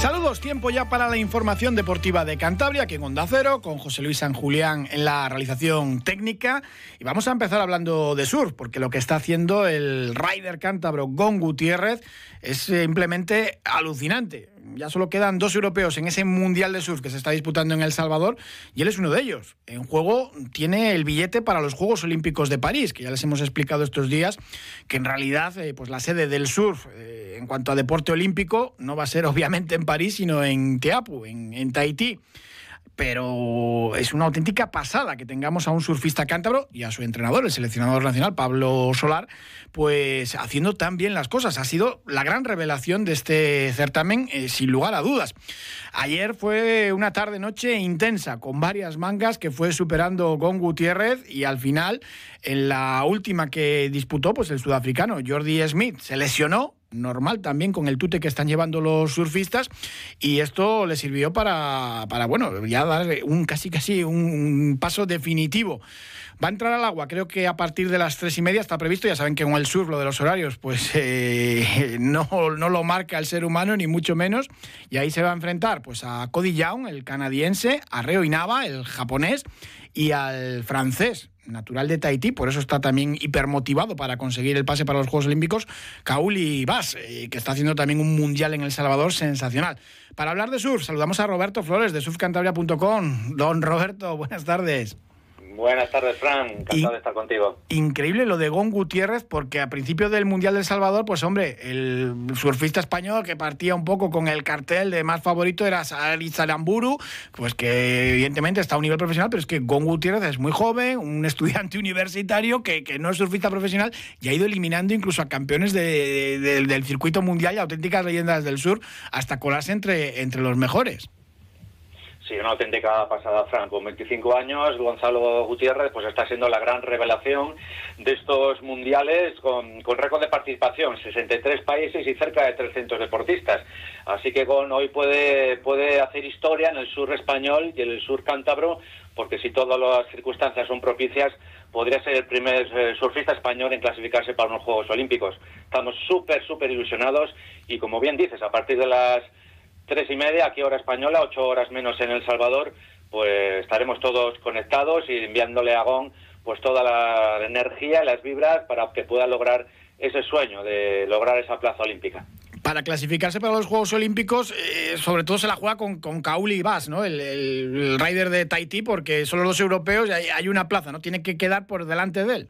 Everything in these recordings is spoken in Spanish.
Saludos, tiempo ya para la información deportiva de Cantabria, aquí en Onda Cero, con José Luis San Julián en la realización técnica. Y vamos a empezar hablando de surf, porque lo que está haciendo el rider cántabro Gon Gutiérrez es simplemente alucinante ya solo quedan dos europeos en ese Mundial de Surf que se está disputando en El Salvador y él es uno de ellos. En juego tiene el billete para los Juegos Olímpicos de París, que ya les hemos explicado estos días que en realidad eh, pues la sede del surf eh, en cuanto a deporte olímpico no va a ser obviamente en París, sino en Teapu, en, en Tahití pero es una auténtica pasada que tengamos a un surfista cántabro y a su entrenador, el seleccionador nacional, Pablo Solar, pues haciendo tan bien las cosas. Ha sido la gran revelación de este certamen, eh, sin lugar a dudas. Ayer fue una tarde-noche intensa, con varias mangas que fue superando Gon Gutiérrez y al final, en la última que disputó, pues el sudafricano Jordi Smith se lesionó normal también con el tute que están llevando los surfistas y esto le sirvió para, para bueno, ya dar un casi casi un, paso definitivo. Va a entrar al agua, creo que a partir de las tres y media está previsto. Ya saben que con el surf lo de los horarios, pues eh, no, no lo marca el ser humano, ni mucho menos. Y ahí se va a enfrentar pues a Cody Young, el canadiense, a Reo Inaba, el japonés, y al francés, natural de Tahití, por eso está también hipermotivado para conseguir el pase para los Juegos Olímpicos, Kauli Bas, eh, que está haciendo también un mundial en El Salvador sensacional. Para hablar de surf, saludamos a Roberto Flores de surfcantabria.com. Don Roberto, buenas tardes. Buenas tardes, Fran. Encantado de estar contigo. Increíble lo de Gon Gutiérrez, porque a principio del Mundial del Salvador, pues hombre, el surfista español que partía un poco con el cartel de más favorito era Sari Salamburu, pues que evidentemente está a un nivel profesional, pero es que Gon Gutiérrez es muy joven, un estudiante universitario que, no es surfista profesional y ha ido eliminando incluso a campeones del circuito mundial y auténticas leyendas del sur hasta colarse entre, entre los mejores. Sí, una auténtica pasada, Fran. Con 25 años, Gonzalo Gutiérrez pues está siendo la gran revelación de estos mundiales con, récord de participación, 63 países y cerca de 300 deportistas. Así que Gon hoy puede, puede hacer historia en el sur español y en el sur cántabro, porque si todas las circunstancias son propicias, podría ser el primer eh, surfista español en clasificarse para unos Juegos Olímpicos. Estamos súper, súper ilusionados y como bien dices, a partir de las tres y media, aquí hora española, ocho horas menos en El Salvador, pues estaremos todos conectados y enviándole a Gon pues toda la energía y las vibras para que pueda lograr ese sueño de lograr esa plaza olímpica. Para clasificarse para los Juegos Olímpicos, eh, sobre todo se la juega con, con Kauli Bass, ¿no? El, el, rider de Tahití, porque solo los europeos hay una plaza, ¿no? Tiene que quedar por delante de él.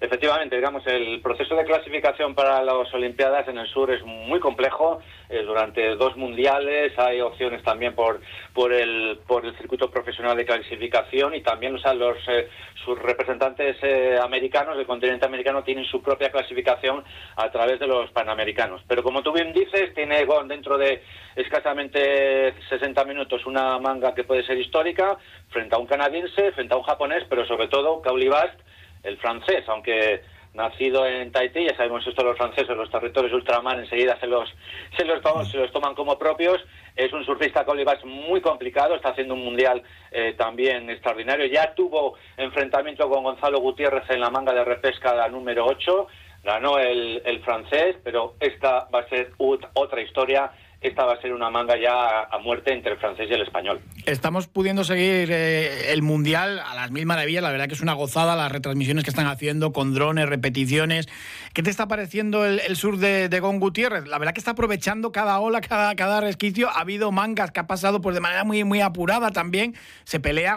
Efectivamente, digamos, el proceso de clasificación para las Olimpiadas en el sur es muy complejo. Eh, durante dos mundiales hay opciones también por, por, el, por el circuito profesional de clasificación y también o los eh, sus representantes eh, americanos del continente americano tienen su propia clasificación a través de los panamericanos. Pero como tú bien dices, tiene dentro de escasamente 60 minutos una manga que puede ser histórica frente a un canadiense, frente a un japonés, pero sobre todo Kauli Bast el francés, aunque nacido en Tahití, ya sabemos esto los franceses, los territorios ultramar enseguida se los, se los, se los toman como propios. Es un surfista colibas muy complicado, está haciendo un mundial eh, también extraordinario. Ya tuvo enfrentamiento con Gonzalo Gutiérrez en la manga de repesca la número 8, ganó el, el francés, pero esta va a ser otra historia esta va a ser una manga ya a muerte entre el francés y el español. Estamos pudiendo seguir eh, el Mundial a las mil maravillas, la verdad que es una gozada las retransmisiones que están haciendo con drones, repeticiones. ¿Qué te está pareciendo el, sur de, de, Gon Gutiérrez? La verdad que está aprovechando cada ola, cada, cada resquicio. Ha habido mangas que ha pasado pues, de manera muy, muy apurada también. Se pelea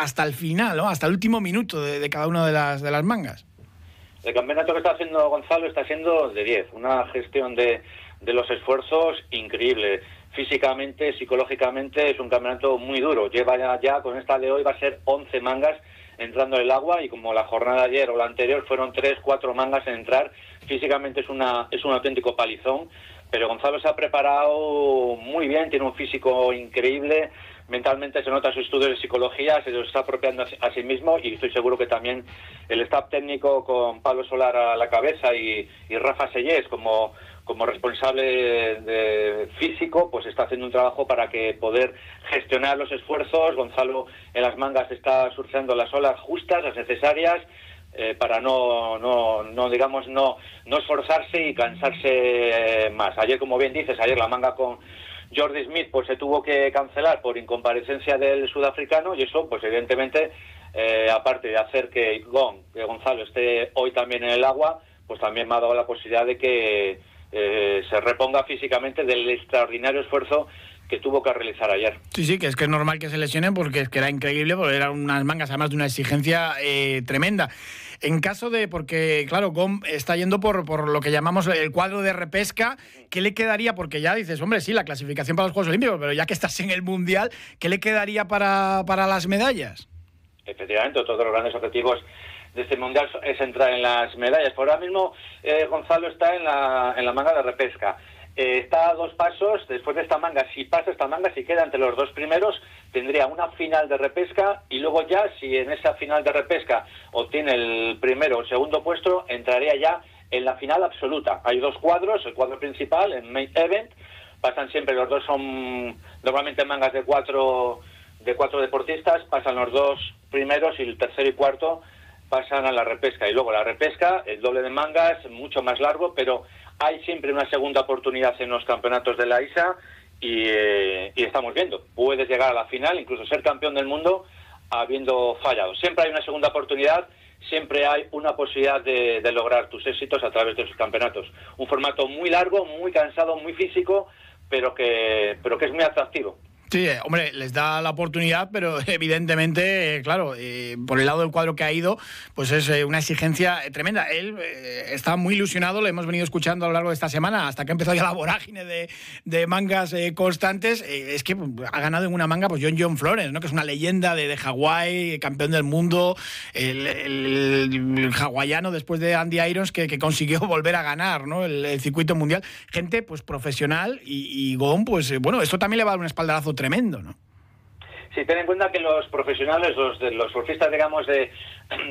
hasta el final, ¿no? hasta el último minuto de, de cada una de las, de las mangas. El campeonato que está haciendo Gonzalo está siendo de 10, una gestión de de los esfuerzos increíble. Físicamente, psicológicamente es un campeonato muy duro. Lleva ya, ya con esta de hoy va a ser 11 mangas entrando en el agua y como la jornada de ayer o la anterior fueron 3, 4 mangas en entrar, físicamente es, una, es un auténtico palizón. Pero Gonzalo se ha preparado muy bien, tiene un físico increíble, mentalmente se nota su estudio de psicología, se lo está apropiando a sí mismo y estoy seguro que también el staff técnico con Pablo Solar a la cabeza y, Rafa Sellés como, como responsable de físico, pues está haciendo un trabajo para que poder gestionar los esfuerzos. Gonzalo en las mangas está surfeando las olas justas, las necesarias, eh, para no, no, no, digamos, no, no esforzarse y cansarse más. Ayer, como bien dices, ayer la manga con Jordi Smith pues se tuvo que cancelar por incomparecencia del sudafricano y eso pues evidentemente eh, aparte de hacer que, Gonzalo esté hoy también en el agua pues también me ha dado la posibilidad de que eh, se reponga físicamente del extraordinario esfuerzo que tuvo que realizar ayer. Sí, sí, que es que es normal que se lesionen porque es que era increíble, porque eran unas mangas además de una exigencia eh, tremenda. En caso de, porque claro, GOM está yendo por, por lo que llamamos el cuadro de repesca, ¿qué le quedaría? Porque ya dices, hombre, sí, la clasificación para los Juegos Olímpicos, pero ya que estás en el Mundial, ¿qué le quedaría para, para las medallas? Efectivamente, todos los grandes objetivos de este mundial es entrar en las medallas. Por ahora mismo eh, Gonzalo está en la, en la manga de repesca. Eh, está a dos pasos, después de esta manga, si pasa esta manga, si queda entre los dos primeros, tendría una final de repesca y luego ya, si en esa final de repesca obtiene el primero o segundo puesto, entraría ya en la final absoluta. Hay dos cuadros, el cuadro principal, el main event, pasan siempre, los dos son normalmente mangas de cuatro, de cuatro deportistas, pasan los dos primeros y el tercero y cuarto pasan a la repesca. Y luego la repesca, el doble de mangas, mucho más largo, pero hay siempre una segunda oportunidad en los campeonatos de la ISA eh, y, estamos viendo, puedes llegar a la final, incluso ser campeón del mundo habiendo fallado. Siempre hay una segunda oportunidad, siempre hay una posibilidad de, de lograr tus éxitos a través de esos campeonatos. Un formato muy largo, muy cansado, muy físico, pero que, pero que es muy atractivo. Sí, eh, hombre, les da la oportunidad, pero evidentemente, eh, claro, eh, por el lado del cuadro que ha ido, pues es una exigencia tremenda. Él está muy ilusionado, lo hemos venido escuchando a lo largo de esta semana, hasta que ha empezado ya la vorágine de, mangas constantes. es que ha ganado en una manga, pues John John Flores, ¿no? que es una leyenda de, de Hawái, campeón del mundo, el, hawaiano después de Andy Irons que, consiguió volver a ganar ¿no? el, circuito mundial. Gente pues profesional y, y Gon, pues bueno, esto también le va a dar un espaldarazo tremendo, ¿no? Sí, ten en cuenta que los profesionales, los, los surfistas, digamos, de,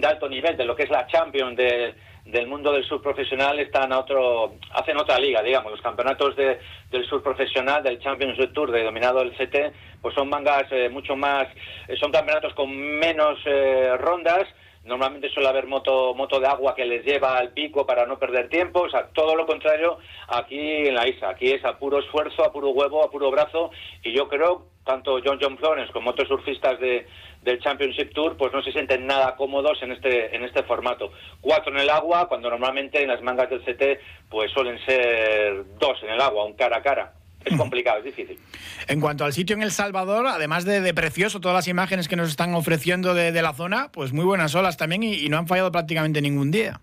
alto nivel, de lo que es la Champions del mundo del surf profesional, están a otro, hacen otra liga, digamos. Los campeonatos de, del surf profesional, del Champions Tour, denominado el CT, pues son mangas eh, mucho más, eh, son campeonatos con menos eh, rondas, Normalmente suele haber moto, moto de agua que les lleva al pico para no perder tiempo. O sea, todo lo contrario aquí en la isla. Aquí es a puro esfuerzo, a puro huevo, a puro brazo. Y yo creo, tanto John John Florence como otros surfistas de, del Championship Tour, pues no se sienten nada cómodos en este, en este formato. Cuatro en el agua, cuando normalmente en las mangas del CT pues suelen ser dos en el agua, un cara a cara es complicado, es difícil. En cuanto al sitio en El Salvador, además de, precioso, todas las imágenes que nos están ofreciendo de, la zona, pues muy buenas olas también y, no han fallado prácticamente ningún día.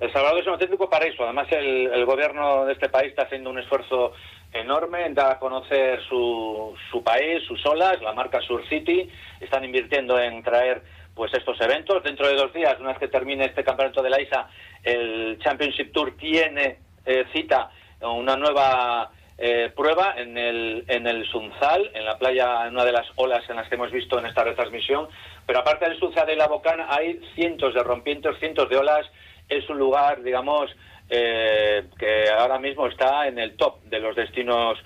El Salvador es un auténtico paraíso. Además, el, gobierno de este país está haciendo un esfuerzo enorme en dar a conocer su, su país, sus olas, la marca Sur City. Están invirtiendo en traer pues estos eventos. Dentro de dos días, una vez que termine este campeonato de la ISA, el Championship Tour tiene eh, cita una nueva eh, prueba en el, en el Sunzal, en la playa, en una de las olas en las que hemos visto en esta retransmisión. Pero aparte del Sunzal y la Bocana hay cientos de rompientes, cientos de olas. Es un lugar, digamos, eh, que ahora mismo está en el top de los destinos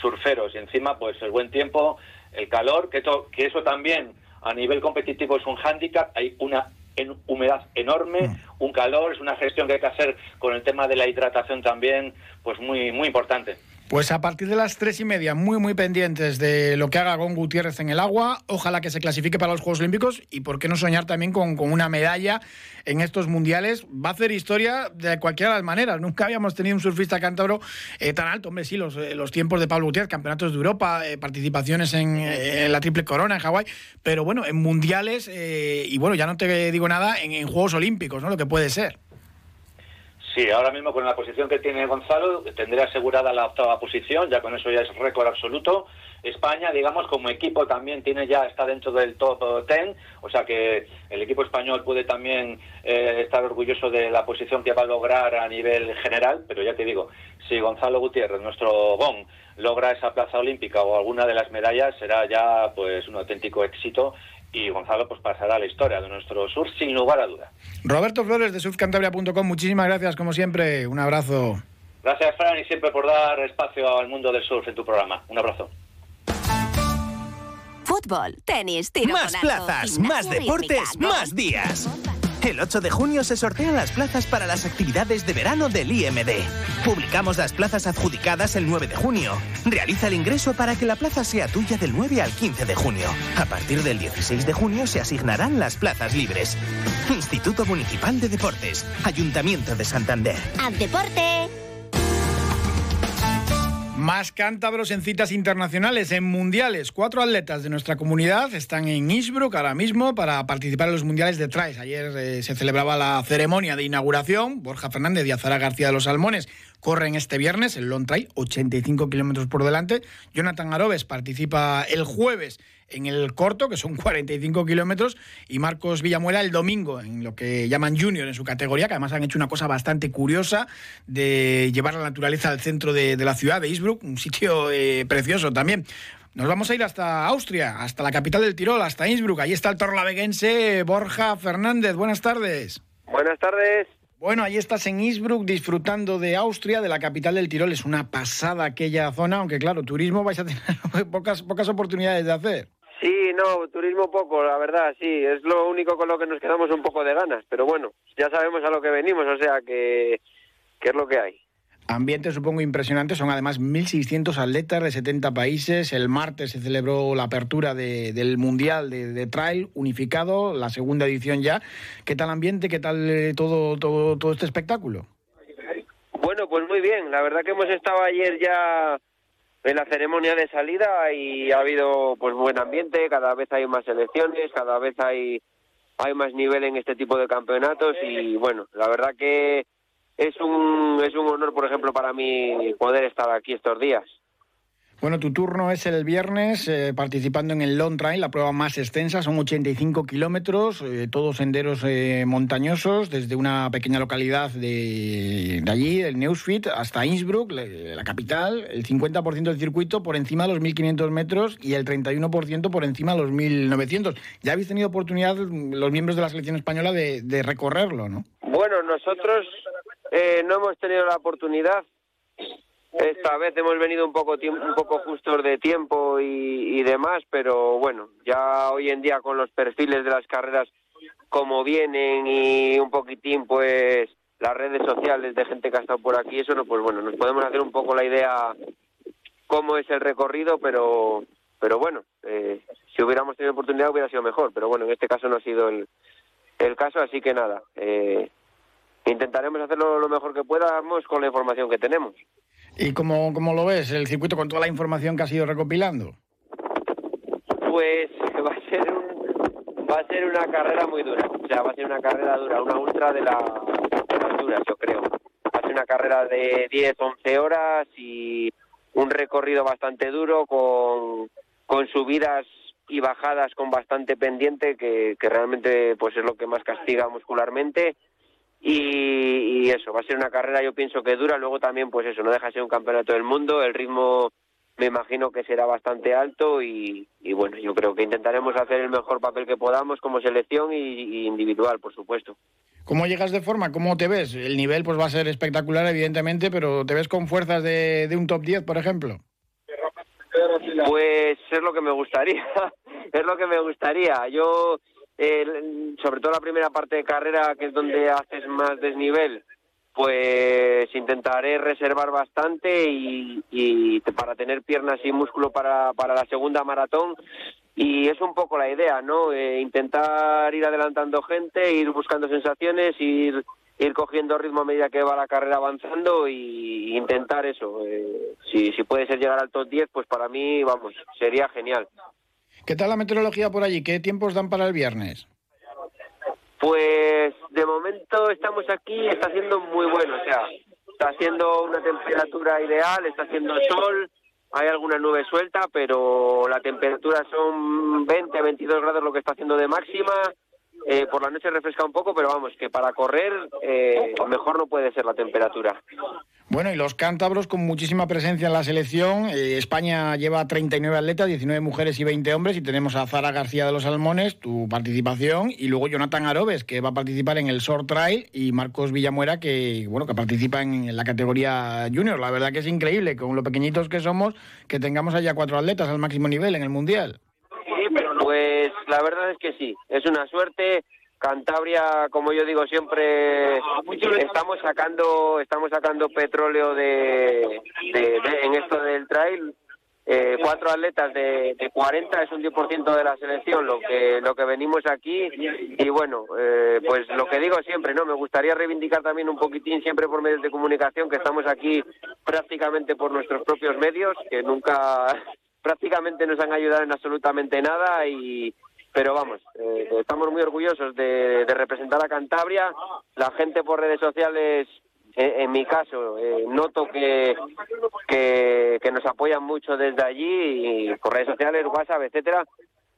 surferos. Y encima, pues el buen tiempo, el calor, que, que eso también a nivel competitivo es un hándicap. Hay una en humedad enorme, mm. un calor, es una gestión que hay que hacer con el tema de la hidratación también, pues muy, muy importante. Pues a partir de las tres y media, muy, muy pendientes de lo que haga Gon Gutiérrez en el agua. Ojalá que se clasifique para los Juegos Olímpicos y por qué no soñar también con, una medalla en estos mundiales. Va a hacer historia de cualquiera de las maneras. Nunca habíamos tenido un surfista cántabro eh, tan alto. Hombre, sí, los, eh, los, tiempos de Pablo Gutiérrez, campeonatos de Europa, eh, participaciones en, la Triple Corona en Hawái. Pero bueno, en mundiales y bueno, ya no te digo nada, en, en Juegos Olímpicos, ¿no? Lo que puede ser. Sí, ahora mismo con la posición que tiene Gonzalo tendría asegurada la octava posición, ya con eso ya es récord absoluto. España, digamos, como equipo también tiene ya está dentro del top 10, o sea que el equipo español puede también eh, estar orgulloso de la posición que va a lograr a nivel general, pero ya te digo, si Gonzalo Gutiérrez, nuestro GON, logra esa plaza olímpica o alguna de las medallas, será ya pues un auténtico éxito y Gonzalo pues pasará a la historia de nuestro sur sin lugar a duda. Roberto Flores de surfcantabria.com, muchísimas gracias como siempre, un abrazo. Gracias Fran y siempre por dar espacio al mundo del surf en tu programa. Un abrazo. Fútbol, tenis, tiro Más plazas, más deportes, más días. El 8 de junio se sortean las plazas para las actividades de verano del IMD. Publicamos las plazas adjudicadas el 9 de junio. Realiza el ingreso para que la plaza sea tuya del 9 al 15 de junio. A partir del 16 de junio se asignarán las plazas libres. Instituto Municipal de Deportes, Ayuntamiento de Santander. ¡Al deporte! Más cántabros en citas internacionales, en mundiales. Cuatro atletas de nuestra comunidad están en Innsbruck ahora mismo para participar en los mundiales de traes. Ayer eh, se celebraba la ceremonia de inauguración. Borja Fernández y Azara García de los Salmones corren este viernes el long trail, 85 kilómetros por delante. Jonathan Arobes participa el jueves en el corto, que son 45 kilómetros, y Marcos Villamuela el domingo, en lo que llaman junior en su categoría, que además han hecho una cosa bastante curiosa de llevar la naturaleza al centro de, de la ciudad de Innsbruck, un sitio eh, precioso también. Nos vamos a ir hasta Austria, hasta la capital del Tirol, hasta Innsbruck. Ahí está el torlaveguense Borja Fernández. Buenas tardes. Buenas tardes. Bueno, ahí estás en Innsbruck disfrutando de Austria, de la capital del Tirol. Es una pasada aquella zona, aunque claro, turismo vais a tener pocas, pocas oportunidades de hacer. Sí, no, turismo poco, la verdad, sí. Es lo único con lo que nos quedamos un poco de ganas. Pero bueno, ya sabemos a lo que venimos, o sea que, que es lo que hay. Ambiente supongo impresionante, son además 1.600 atletas de 70 países. El martes se celebró la apertura de- del Mundial de, de Trail unificado, la segunda edición ya. ¿Qué tal ambiente, qué tal eh, todo, todo, todo este espectáculo? Bueno, pues muy bien. La verdad que hemos estado ayer ya en la ceremonia de salida y ha habido pues buen ambiente. Cada vez hay más selecciones, cada vez hay hay más nivel en este tipo de campeonatos y bueno, la verdad que es un es un honor, por ejemplo, para mí poder estar aquí estos días. Bueno, tu turno es el viernes eh, participando en el Long Trail, la prueba más extensa, son 85 kilómetros, eh, todos senderos eh, montañosos, desde una pequeña localidad de, allí, el Neuschwanstein, hasta Innsbruck, la capital, el 50% del circuito por encima de los 1.500 metros y el 31% por encima de los 1.900. Ya habéis tenido oportunidad, mm, los miembros de la selección española, de, de recorrerlo, ¿no? Bueno, nosotros eh, no hemos tenido la oportunidad. Esta vez hemos venido un poco un poco justos de tiempo y, y demás, pero bueno, ya hoy en día con los perfiles de las carreras como vienen y un poquitín pues las redes sociales de gente que ha estado por aquí, eso no, pues bueno, nos podemos hacer un poco la idea cómo es el recorrido, pero pero bueno, eh, si hubiéramos tenido oportunidad hubiera sido mejor, pero bueno, en este caso no ha sido el, el caso, así que nada, eh, intentaremos hacerlo lo mejor que podamos con la información que tenemos. ¿Y cómo, cómo lo ves, el circuito con toda la información que has ido recopilando? Pues va a ser un, va a ser una carrera muy dura, o sea, va a ser una carrera dura, una ultra de, de las duras, yo creo. Va a ser una carrera de 10, 11 horas y un recorrido bastante duro con, con subidas y bajadas con bastante pendiente que, que realmente pues es lo que más castiga muscularmente y, y eso va a ser una carrera yo pienso que dura luego también pues eso no deja de ser un campeonato del mundo el ritmo me imagino que será bastante alto y, y bueno yo creo que intentaremos hacer el mejor papel que podamos como selección y, y individual por supuesto ¿Cómo llegas de forma? ¿Cómo te ves? El nivel pues va a ser espectacular, evidentemente, pero ¿te ves con fuerzas de, de un top 10, por ejemplo? Pues es lo que me gustaría, es lo que me gustaría. Yo, eh, sobre todo la primera parte de carrera, que es donde haces más desnivel, pues intentaré reservar bastante y, y para tener piernas y músculo para, para la segunda maratón. Y es un poco la idea, ¿no? Eh, intentar ir adelantando gente, ir buscando sensaciones, ir ir cogiendo ritmo a medida que va la carrera avanzando y intentar eso. Eh, si, si puede ser llegar al top 10, pues para mí, vamos, sería genial. ¿Qué tal la meteorología por allí? ¿Qué tiempos dan para el viernes? Pues de momento estamos aquí, está siendo muy bueno, o sea, está haciendo una temperatura ideal, está haciendo sol, hay alguna nube suelta, pero la temperatura son 20 a 22 grados lo que está haciendo de máxima. Eh, por la noche refresca un poco, pero vamos, que para correr eh, mejor no puede ser la temperatura. Bueno, y los cántabros con muchísima presencia en la selección. Eh, España lleva 39 atletas, 19 mujeres y 20 hombres. Y tenemos a Zara García de los Salmones, tu participación. Y luego Jonathan Arobes, que va a participar en el Short Trail. Y Marcos Villamuera, que bueno que participa en la categoría junior. La verdad que es increíble, con lo pequeñitos que somos, que tengamos allá cuatro atletas al máximo nivel en el Mundial. Pues la verdad es que sí, es una suerte. Cantabria, como yo digo siempre, estamos sacando, estamos sacando petróleo de, en esto del trail. Eh, cuatro atletas de, de 40 es un 10% de la selección lo que lo que venimos aquí y bueno eh, pues lo que digo siempre no me gustaría reivindicar también un poquitín siempre por medios de comunicación que estamos aquí prácticamente por nuestros propios medios que nunca prácticamente nos han ayudado en absolutamente nada y pero vamos, eh, estamos muy orgullosos de, representar a Cantabria. La gente por redes sociales, eh, en mi caso, eh, noto que, que, nos apoyan mucho desde allí, y por redes sociales, WhatsApp, etcétera,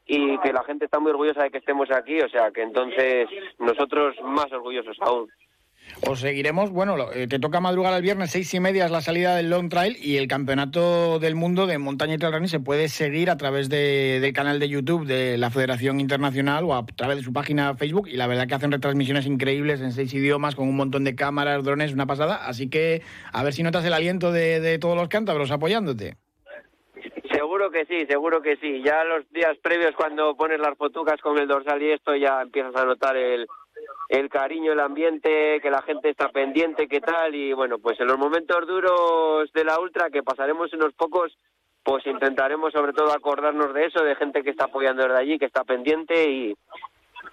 y que la gente está muy orgullosa de que estemos aquí, o sea que entonces nosotros más orgullosos aún. Os seguiremos, bueno, eh, te toca madrugar el viernes, seis y media es la salida del Long Trail y el Campeonato del Mundo de Montaña y Trail Running se puede seguir a través del canal de YouTube de la Federación Internacional o a través de su página Facebook y la verdad que hacen retransmisiones increíbles en seis idiomas con un montón de cámaras, drones, una pasada, así que a ver si notas el aliento de, de todos los cántabros apoyándote. Seguro que sí, seguro que sí. Ya los días previos cuando pones las fotucas con el dorsal y esto ya empiezas a notar el, el cariño, el ambiente, que la gente está pendiente, qué tal, y bueno, pues en los momentos duros de la ultra, que pasaremos unos pocos, pues intentaremos sobre todo acordarnos de eso, de gente que está apoyando desde allí, que está pendiente y,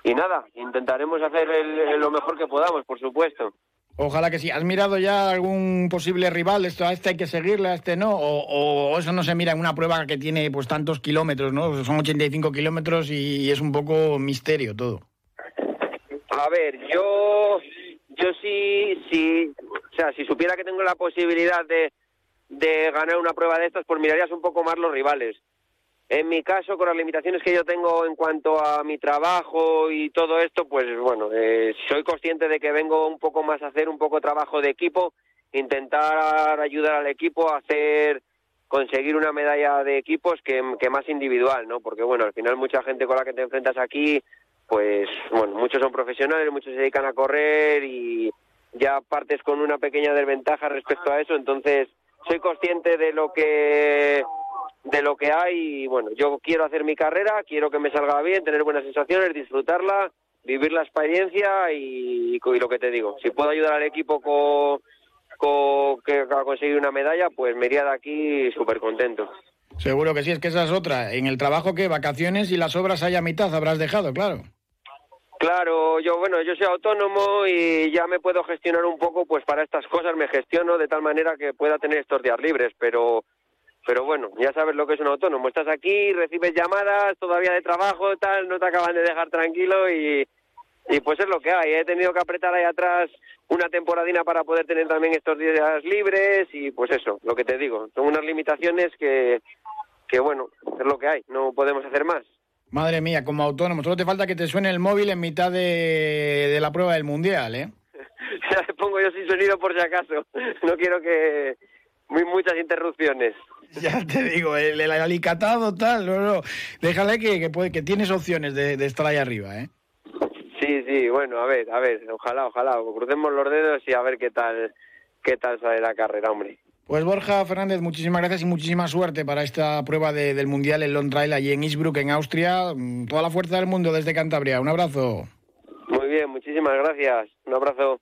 y nada, intentaremos hacer lo mejor que podamos, por supuesto. Ojalá que sí. ¿Has mirado ya algún posible rival? Esto, a este hay que seguirle, a este no. O, o, eso no se mira en una prueba que tiene pues tantos kilómetros, ¿no? Son 85 kilómetros y es un poco misterio todo. A ver, yo, yo sí, sí, o sea, si supiera que tengo la posibilidad de, de ganar una prueba de estas, pues mirarías un poco más los rivales. En mi caso, con las limitaciones que yo tengo en cuanto a mi trabajo y todo esto, pues bueno, eh, soy consciente de que vengo un poco más a hacer un poco trabajo de equipo, intentar ayudar al equipo a hacer conseguir una medalla de equipos que, que más individual, ¿no? Porque bueno, al final mucha gente con la que te enfrentas aquí pues bueno, muchos son profesionales, muchos se dedican a correr y ya partes con una pequeña desventaja respecto a eso, entonces soy consciente de lo que de lo que hay y bueno, yo quiero hacer mi carrera, quiero que me salga bien, tener buenas sensaciones, disfrutarla, vivir la experiencia y, y lo que te digo, si puedo ayudar al equipo con, con, que, a conseguir una medalla, pues me iría de aquí súper contento. Seguro que sí, es que esa es otra. En el trabajo que vacaciones y las obras hay a mitad habrás dejado, claro. Claro, yo bueno, yo soy autónomo y ya me puedo gestionar un poco, pues para estas cosas me gestiono de tal manera que pueda tener estos días libres, pero pero bueno, ya sabes lo que es un autónomo. Estás aquí, recibes llamadas todavía de trabajo, tal, no te acaban de dejar tranquilo y, y pues es lo que hay. He tenido que apretar ahí atrás una temporadina para poder tener también estos días libres y pues eso, lo que te digo. Son unas limitaciones que, que bueno, es lo que hay, no podemos hacer más. Madre mía, como autónomo, solo te falta que te suene el móvil en mitad de, la prueba del mundial, ¿eh? ya le pongo yo sin sonido por si acaso. No quiero que. Muy, muchas interrupciones. Ya te digo, el, alicatado tal, no, no. Déjale que, que, puede, que tienes opciones de, de estar ahí arriba, ¿eh? Sí, sí, bueno, a ver, a ver, ojalá, ojalá, crucemos los dedos y a ver qué tal, qué tal sale la carrera, hombre. Pues Borja Fernández, muchísimas gracias y muchísima suerte para esta prueba del Mundial en Long Trail allí en Innsbruck, en Austria. Mm, toda la fuerza del mundo desde Cantabria. Un abrazo. Muy bien, muchísimas gracias. Un abrazo.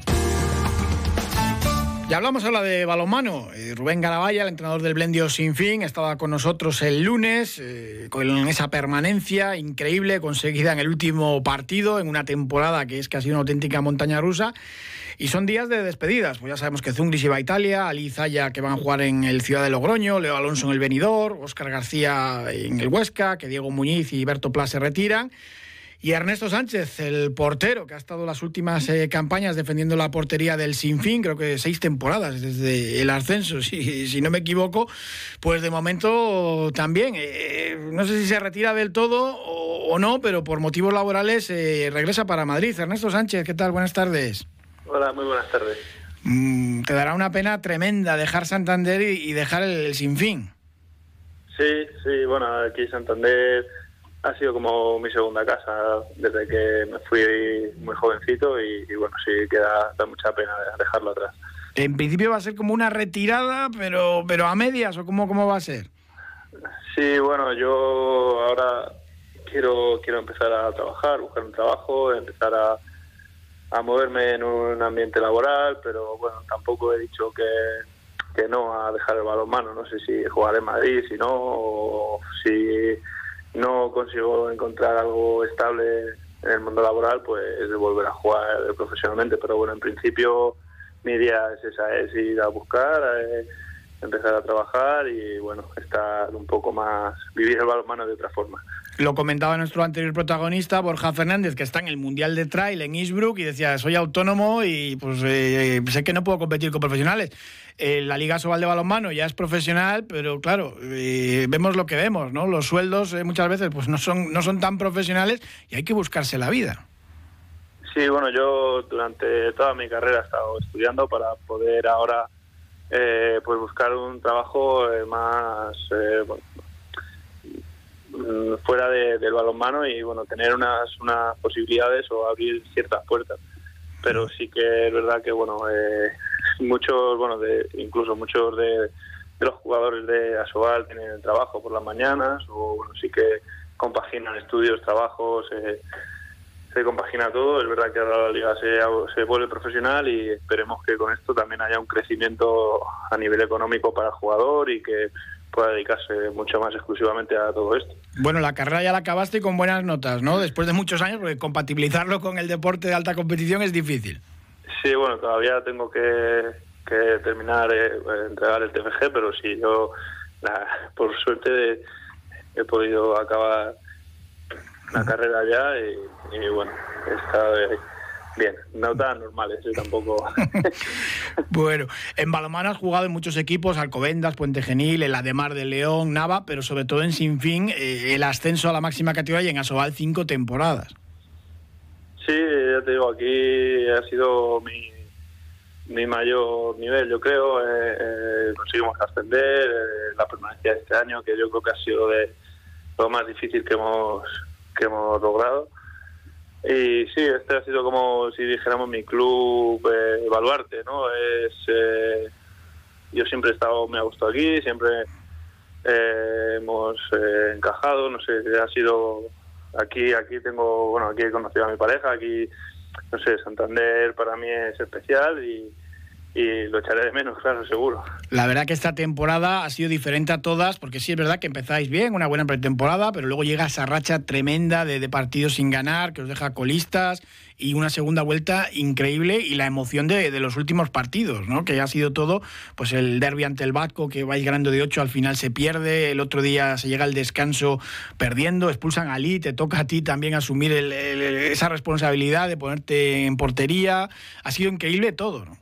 Ya hablamos ahora de balonmano. Eh, Rubén Garabaya, el entrenador del Blendio Sin Fin, estaba con nosotros el lunes eh, con esa permanencia increíble conseguida en el último partido, en una temporada que es casi una auténtica montaña rusa. Y son días de despedidas. Pues ya sabemos que Zungris iba a Italia, Ali Zaya que van a jugar en el Ciudad de Logroño, Leo Alonso en el Benidorm, Óscar García en el Huesca, que Diego Muñiz y Berto Pla se retiran. Y Ernesto Sánchez, el portero, que ha estado las últimas eh, campañas defendiendo la portería del Sinfín, creo que seis temporadas desde el ascenso, si, si no me equivoco, pues de momento también. Eh, no sé si se retira del todo o, no, pero por motivos laborales eh, regresa para Madrid. Ernesto Sánchez, ¿qué tal? Buenas tardes. Hola, muy buenas tardes. Mm, te dará una pena tremenda dejar Santander y, dejar el, el Sinfín. Sí, sí, bueno, aquí Santander ha sido como mi segunda casa desde que me fui muy jovencito y, bueno, sí queda da mucha pena dejarlo atrás. En principio va a ser como una retirada, pero pero a medias o cómo cómo va a ser. Sí, bueno, yo ahora quiero quiero empezar a trabajar, buscar un trabajo, empezar a, a moverme en un ambiente laboral, pero bueno, tampoco he dicho que, que no a dejar el balonmano, no sé si jugar en Madrid, si no, o si no consigo encontrar algo estable en el mundo laboral, pues de volver a jugar profesionalmente. Pero bueno, en principio mi idea es esa, es ir a buscar, eh, empezar a trabajar y bueno, estar un poco más, vivir el balonmano de otra forma. Lo comentaba nuestro anterior protagonista, Borja Fernández, que está en el Mundial de Trail en Innsbruck y decía, soy autónomo y pues eh, sé que no puedo competir con profesionales. Eh, la Liga Sobal de Balonmano ya es profesional, pero claro, eh, vemos lo que vemos, ¿no? Los sueldos muchas veces pues no son, no son tan profesionales y hay que buscarse la vida. Sí, bueno, yo durante toda mi carrera he estado estudiando para poder ahora pues buscar un trabajo más fuera del balonmano y bueno tener unas unas posibilidades o abrir ciertas puertas. Pero sí que es verdad que bueno eh, muchos bueno de incluso muchos de, los jugadores de Asobal tienen trabajo por las mañanas o bueno sí que compaginan estudios trabajos eh, se compagina todo. Es verdad que ahora la liga se, se vuelve profesional y esperemos que con esto también haya un crecimiento a nivel económico para el jugador y que pueda dedicarse mucho más exclusivamente a todo esto. Bueno, la carrera ya la acabaste con buenas notas, ¿no? Después de muchos años, porque compatibilizarlo con el deporte de alta competición es difícil. Sí, bueno, todavía tengo que, terminar, eh, entregar el TFG, pero sí, yo, por suerte, he podido acabar la carrera ya y, bueno, he estado Bien, no tan normales, yo tampoco. bueno, en balonmano has jugado en muchos equipos, Alcobendas, Puente Genil, el Ademar de León, Nava, pero sobre todo en Sinfín, eh, el ascenso a la máxima categoría y en Asobal cinco temporadas. Sí, ya te digo, aquí ha sido mi, mi mayor nivel, yo creo. Eh, eh, conseguimos ascender, la permanencia de este año, que yo creo que ha sido de lo más difícil que hemos, que hemos logrado y sí, este ha sido como si dijéramos mi club eh, ¿no? Es, eh, yo siempre he estado me ha gustado aquí, siempre eh, hemos eh, encajado, no sé, ha sido aquí, aquí tengo, bueno, aquí he conocido a mi pareja, aquí, no sé, Santander para mí es especial y, y lo echaré de menos, claro, seguro. La verdad que esta temporada ha sido diferente a todas, porque sí es verdad que empezáis bien, una buena pretemporada, pero luego llega esa racha tremenda de, partidos sin ganar, que os deja colistas, y una segunda vuelta increíble, y la emoción de, los últimos partidos, ¿no? Que ha sido todo, pues el derby ante el Vasco, que vais ganando de 8, al final se pierde, el otro día se llega al descanso perdiendo, expulsan a Ali, te toca a ti también asumir esa responsabilidad de ponerte en portería, ha sido increíble todo, ¿no?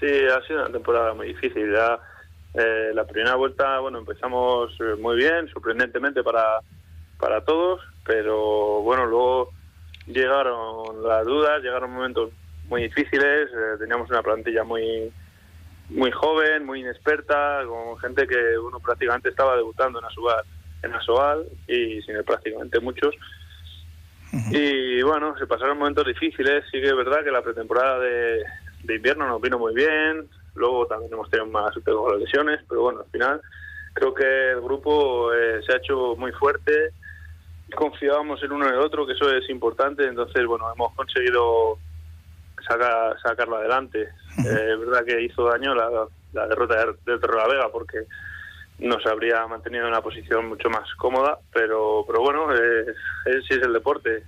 Sí, ha sido una temporada muy difícil. Ya eh, la primera vuelta, bueno, empezamos eh, muy bien, sorprendentemente para, para todos, pero bueno, luego llegaron las dudas, llegaron momentos muy difíciles, eh, teníamos una plantilla muy muy joven, muy inexperta, con gente que uno prácticamente estaba debutando en Asobal, en Asobal y sin prácticamente muchos. Y bueno, se pasaron momentos difíciles, sí que es verdad que la pretemporada de, de invierno nos vino muy bien, luego también hemos tenido más con las lesiones, pero bueno, al final creo que el grupo eh, se ha hecho muy fuerte, confiábamos en uno en el otro, que eso es importante, entonces bueno, hemos conseguido saca, sacarlo adelante. Eh, es verdad que hizo daño la, la derrota de, de Vega porque nos habría mantenido en una posición mucho más cómoda, pero, pero bueno, eh, sí es el deporte.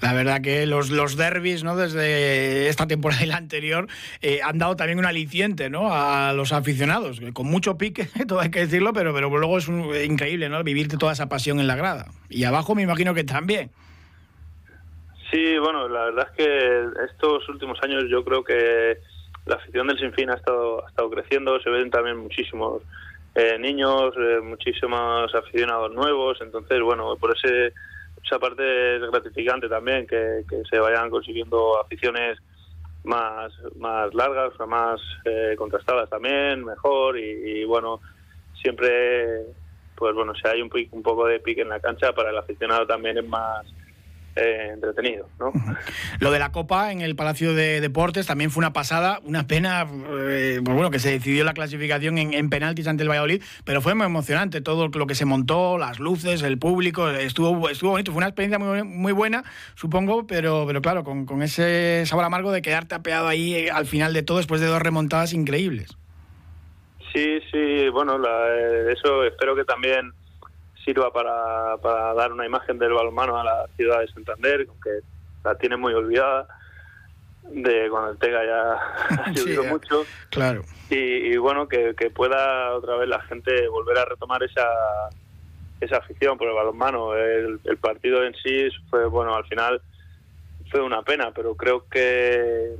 La verdad que los, los derbis, ¿no? desde esta temporada y la anterior, eh, han dado también un aliciente ¿no? a los aficionados, con mucho pique, todo hay que decirlo, pero, pero luego es increíble ¿no? vivirte toda esa pasión en la grada. Y abajo me imagino que también. Sí, bueno, la verdad es que estos últimos años yo creo que la afición del Sinfín ha estado, ha estado creciendo, se ven también muchísimos eh, niños, eh, muchísimos aficionados nuevos, entonces, bueno, por ese, esa parte es gratificante también, que, se vayan consiguiendo aficiones más, más largas, más eh, contrastadas también, mejor, y, bueno, siempre, pues bueno, si hay un, un poco de pique en la cancha, para el aficionado también es más eh, entretenido. ¿no? Lo de la Copa en el Palacio de Deportes también fue una pasada, una pena, eh, pues bueno, que se decidió la clasificación en, penaltis ante el Valladolid, pero fue muy emocionante todo lo que se montó, las luces, el público, estuvo, estuvo bonito, fue una experiencia muy, muy buena, supongo, pero, pero claro, con, con ese sabor amargo de quedarte apeado ahí eh, al final de todo después de dos remontadas increíbles. Sí, sí, bueno, eso espero que también sirva para, para dar una imagen del balonmano a la ciudad de Santander, que la tiene muy olvidada de cuando el Tega ya ha llovido mucho. Claro. Y, bueno, que, que, pueda otra vez la gente volver a retomar esa, esa afición por el balonmano. El, el partido en sí fue, bueno, al final fue una pena, pero creo que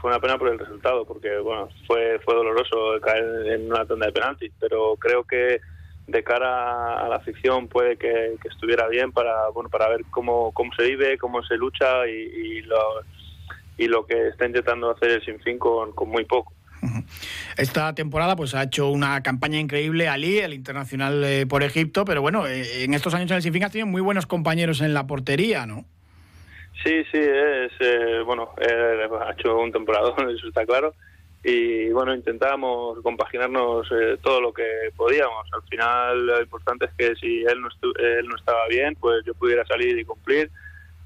fue una pena por el resultado, porque bueno, fue, fue doloroso caer en una tanda de penaltis, pero creo que de cara a la afición puede que, estuviera bien para bueno para ver cómo, cómo se vive, cómo se lucha y, lo, y lo que está intentando hacer el Sinfín con, con muy poco. Esta temporada pues ha hecho una campaña increíble Ali, el internacional eh, por Egipto, pero bueno, eh, en estos años en el Sinfín ha tenido muy buenos compañeros en la portería, ¿no? Sí, sí, es eh, bueno, ha hecho un temporada, eso está claro y bueno, intentábamos compaginarnos eh, todo lo que podíamos. Al final lo importante es que si él no, él no estaba bien, pues yo pudiera salir y cumplir.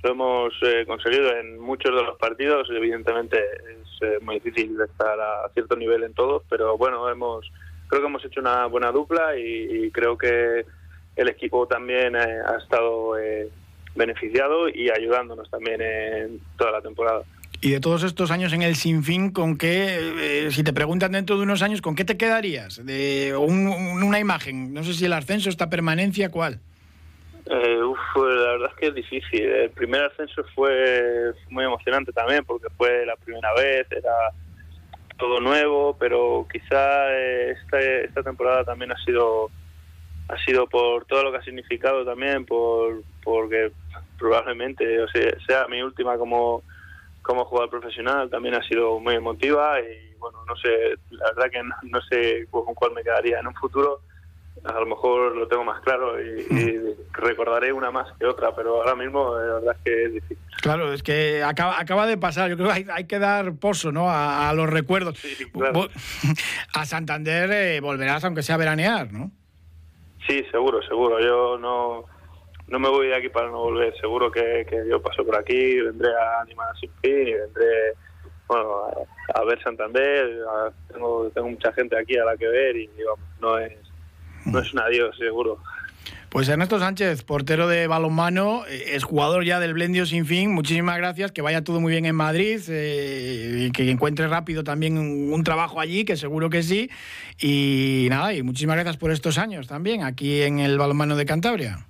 Lo hemos eh, conseguido en muchos de los partidos, evidentemente es eh, muy difícil estar a cierto nivel en todos, pero bueno, hemos creo que hemos hecho una buena dupla y, creo que el equipo también ha estado beneficiado y ayudándonos también en toda la temporada. Y de todos estos años en el Sinfín, ¿con qué, eh, si te preguntan dentro de unos años, ¿con qué te quedarías? De una imagen, no sé si el ascenso, esta permanencia, ¿cuál? Eh, la verdad es que es difícil. El primer ascenso fue muy emocionante también porque fue la primera vez, era todo nuevo, pero quizá eh, esta, esta temporada también ha sido ha sido por todo lo que ha significado también, por porque probablemente o sea, sea mi última como como jugador profesional también ha sido muy emotiva y bueno, no sé, la verdad que no, sé con cuál me quedaría en un futuro. A lo mejor lo tengo más claro y, recordaré una más que otra, pero ahora mismo la verdad es que es difícil. Claro, es que acaba, acaba de pasar. Yo creo que hay, que dar pozo ¿no? a, los recuerdos. A Santander eh, volverás, aunque sea veranear, ¿no? Sí, seguro, seguro. Yo no no me voy de aquí para no volver. Seguro que, yo paso por aquí, vendré a animar sin fin y vendré bueno, a, ver Santander. tengo, mucha gente aquí a la que ver y vamos, no es, no es un adiós, seguro. Pues Ernesto Sánchez, portero de balonmano, eh, es jugador ya del Blendio Sin Fin. Muchísimas gracias, que vaya todo muy bien en Madrid, eh, y que encuentre rápido también un, trabajo allí, que seguro que sí. Y nada, y muchísimas gracias por estos años también aquí en el balonmano de Cantabria.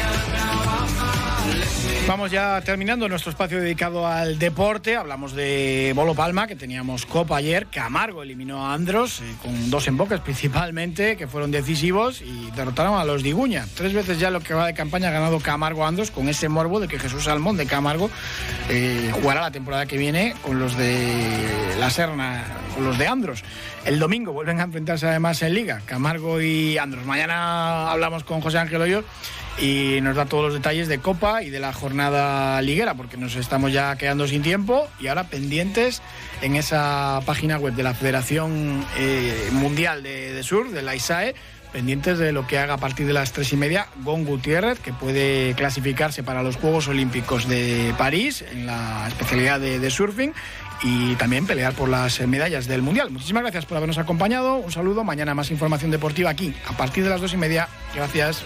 Vamos ya terminando nuestro espacio dedicado al deporte. Hablamos de Bolo Palma, que teníamos Copa ayer. Camargo eliminó a Andros, eh, con dos emboques principalmente, que fueron decisivos y derrotaron a los Diguña. Tres veces ya lo que va de campaña ha ganado Camargo Andros, con ese morbo de que Jesús Salmón de Camargo eh, jugará la temporada que viene con los de la Serna, con los de Andros. El domingo vuelven a enfrentarse además en Liga, Camargo y Andros. Mañana hablamos con José Ángel Hoyo y nos da todos los detalles de Copa y de la jornada liguera, porque nos estamos ya quedando sin tiempo y ahora pendientes en esa página web de la Federación eh, Mundial de, de, Sur, de la ISAE, pendientes de lo que haga a partir de las tres y media Gon Gutiérrez, que puede clasificarse para los Juegos Olímpicos de París en la especialidad de, surfing y también pelear por las medallas del Mundial. Muchísimas gracias por habernos acompañado. Un saludo. Mañana más información deportiva aquí a partir de las dos y media. Gracias.